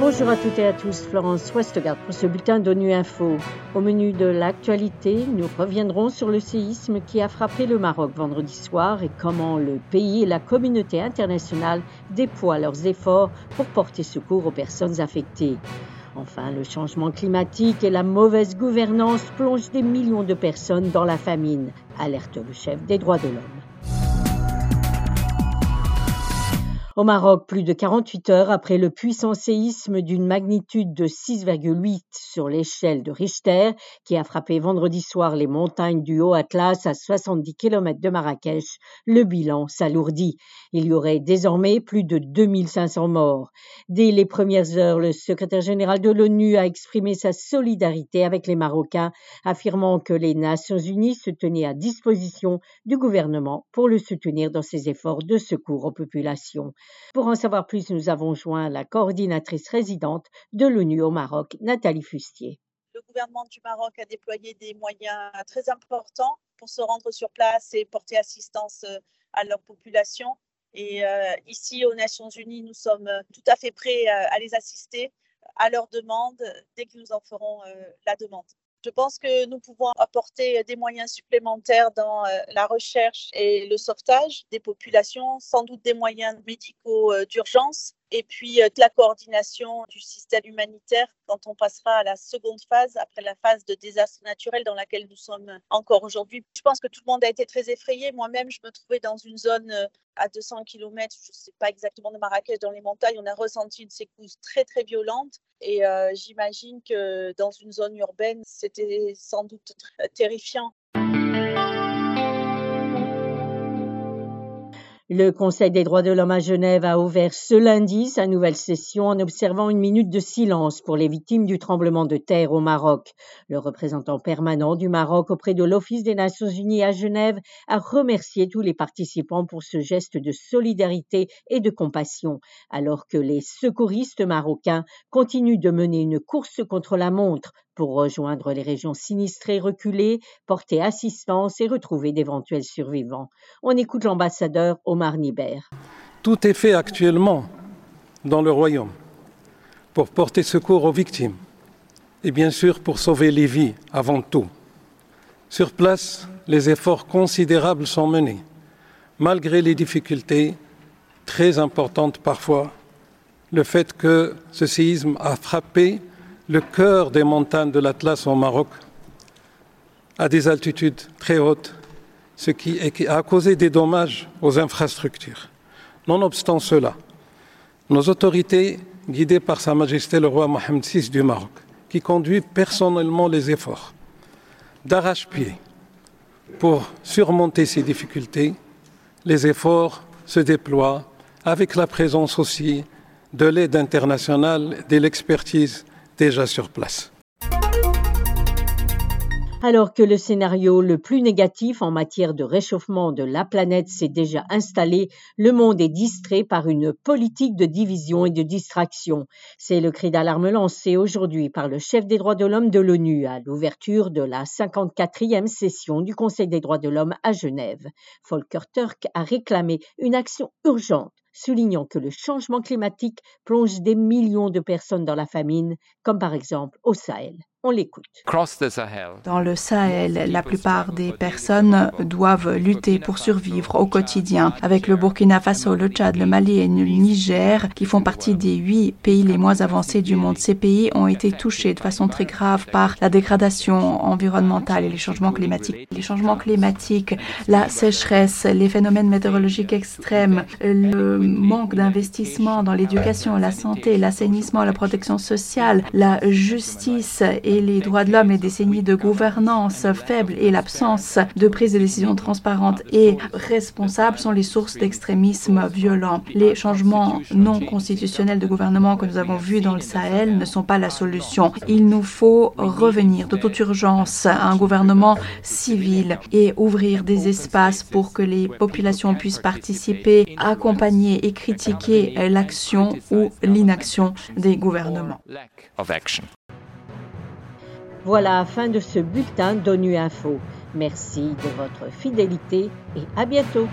Bonjour à toutes et à tous, Florence Westgard pour ce bulletin d'ONU Info. Au menu de l'actualité, nous reviendrons sur le séisme qui a frappé le Maroc vendredi soir et comment le pays et la communauté internationale déploient leurs efforts pour porter secours aux personnes affectées. Enfin, le changement climatique et la mauvaise gouvernance plongent des millions de personnes dans la famine, alerte le chef des droits de l'homme. Au Maroc, plus de 48 heures après le puissant séisme d'une magnitude de 6,8 sur l'échelle de Richter, qui a frappé vendredi soir les montagnes du Haut Atlas à 70 km de Marrakech, le bilan s'alourdit. Il y aurait désormais plus de 2500 morts. Dès les premières heures, le secrétaire général de l'ONU a exprimé sa solidarité avec les Marocains, affirmant que les Nations unies se tenaient à disposition du gouvernement pour le soutenir dans ses efforts de secours aux populations. Pour en savoir plus, nous avons joint la coordinatrice résidente de l'ONU au Maroc, Nathalie Fustier. Le gouvernement du Maroc a déployé des moyens très importants pour se rendre sur place et porter assistance euh, à leur population. Et euh, ici, aux Nations Unies, nous sommes tout à fait prêts euh, à les assister à leur demande dès que nous en ferons la demande. Je pense que nous pouvons apporter des moyens supplémentaires dans euh, la recherche et le sauvetage des populations, sans doute des moyens médicaux euh, d'urgence et puis euh, la coordination du système humanitaire quand on passera à la seconde phase, après la phase de désastre naturel dans laquelle nous sommes encore aujourd'hui. Je pense que tout le monde a été très effrayé. Moi-même, je me trouvais dans une zone euh, à 200 km, je ne sais pas exactement de Marrakech, dans les montagnes. On a ressenti une secousse très, très violente. Et euh, j'imagine que dans une zone urbaine, c'était sans doute terrifiant. Le Conseil des droits de l'homme à Genève a ouvert ce lundi sa nouvelle session en observant une minute de silence pour les victimes du tremblement de terre au Maroc. Le représentant permanent du Maroc auprès de l'Office des Nations Unies à Genève a remercié tous les participants pour ce geste de solidarité et de compassion, alors que les secouristes marocains continuent de mener une course contre la montre pour rejoindre les régions sinistrées reculées, porter assistance et retrouver d'éventuels survivants. On écoute l'ambassadeur Omar Niber. Tout est fait actuellement dans le royaume pour porter secours aux victimes et bien sûr pour sauver les vies avant tout. Sur place, les efforts considérables sont menés, malgré les difficultés très importantes parfois, le fait que ce séisme a frappé le cœur des montagnes de l'Atlas au Maroc, à des altitudes très hautes, ce qui a causé des dommages aux infrastructures. Nonobstant cela, nos autorités, guidées par Sa Majesté le roi Mohamed VI du Maroc, qui conduit personnellement les efforts d'arrache-pied pour surmonter ces difficultés, les efforts se déploient avec la présence aussi de l'aide internationale, de l'expertise déjà sur place. Alors que le scénario le plus négatif en matière de réchauffement de la planète s'est déjà installé, le monde est distrait par une politique de division et de distraction. C'est le cri d'alarme lancé aujourd'hui par le chef des droits de l'homme de l'ONU à l'ouverture de la 54e session du Conseil des droits de l'homme à Genève. Volker Turk a réclamé une action urgente soulignant que le changement climatique plonge des millions de personnes dans la famine, comme par exemple au Sahel. On l'écoute. Dans le Sahel, la plupart des personnes doivent lutter pour survivre au quotidien. Avec le Burkina Faso, le Tchad, le Mali et le Niger, qui font partie des huit pays les moins avancés du monde, ces pays ont été touchés de façon très grave par la dégradation environnementale et les changements climatiques. Les changements climatiques, la sécheresse, les phénomènes météorologiques extrêmes, le manque d'investissement dans l'éducation, la santé, l'assainissement, la protection sociale, la justice et les droits de l'homme, les décennies de gouvernance faible et l'absence de prise de décision transparente et responsable sont les sources d'extrémisme violent. Les changements non constitutionnels de gouvernement que nous avons vus dans le Sahel ne sont pas la solution. Il nous faut revenir de toute urgence à un gouvernement civil et ouvrir des espaces pour que les populations puissent participer, accompagner et critiquer l'action ou l'inaction des gouvernements. Voilà la fin de ce bulletin d'ONU Info. Merci de votre fidélité et à bientôt.